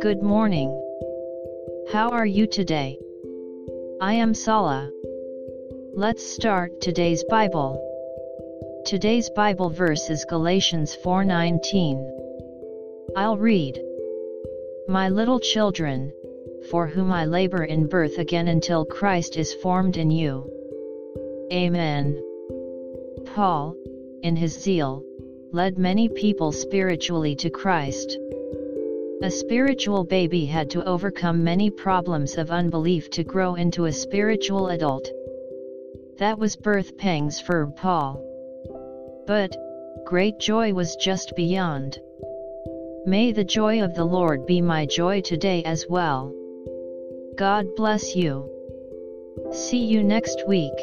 Good morning. How are you today? I am Sala. Let's start today's Bible. Today's Bible verse is Galatians 4:19. I'll read. My little children, for whom I labor in birth again until Christ is formed in you. Amen. Paul, in his zeal, led many people spiritually to Christ. A spiritual baby had to overcome many problems of unbelief to grow into a spiritual adult. That was birth pangs for Paul. But, great joy was just beyond. May the joy of the Lord be my joy today as well. God bless you. See you next week.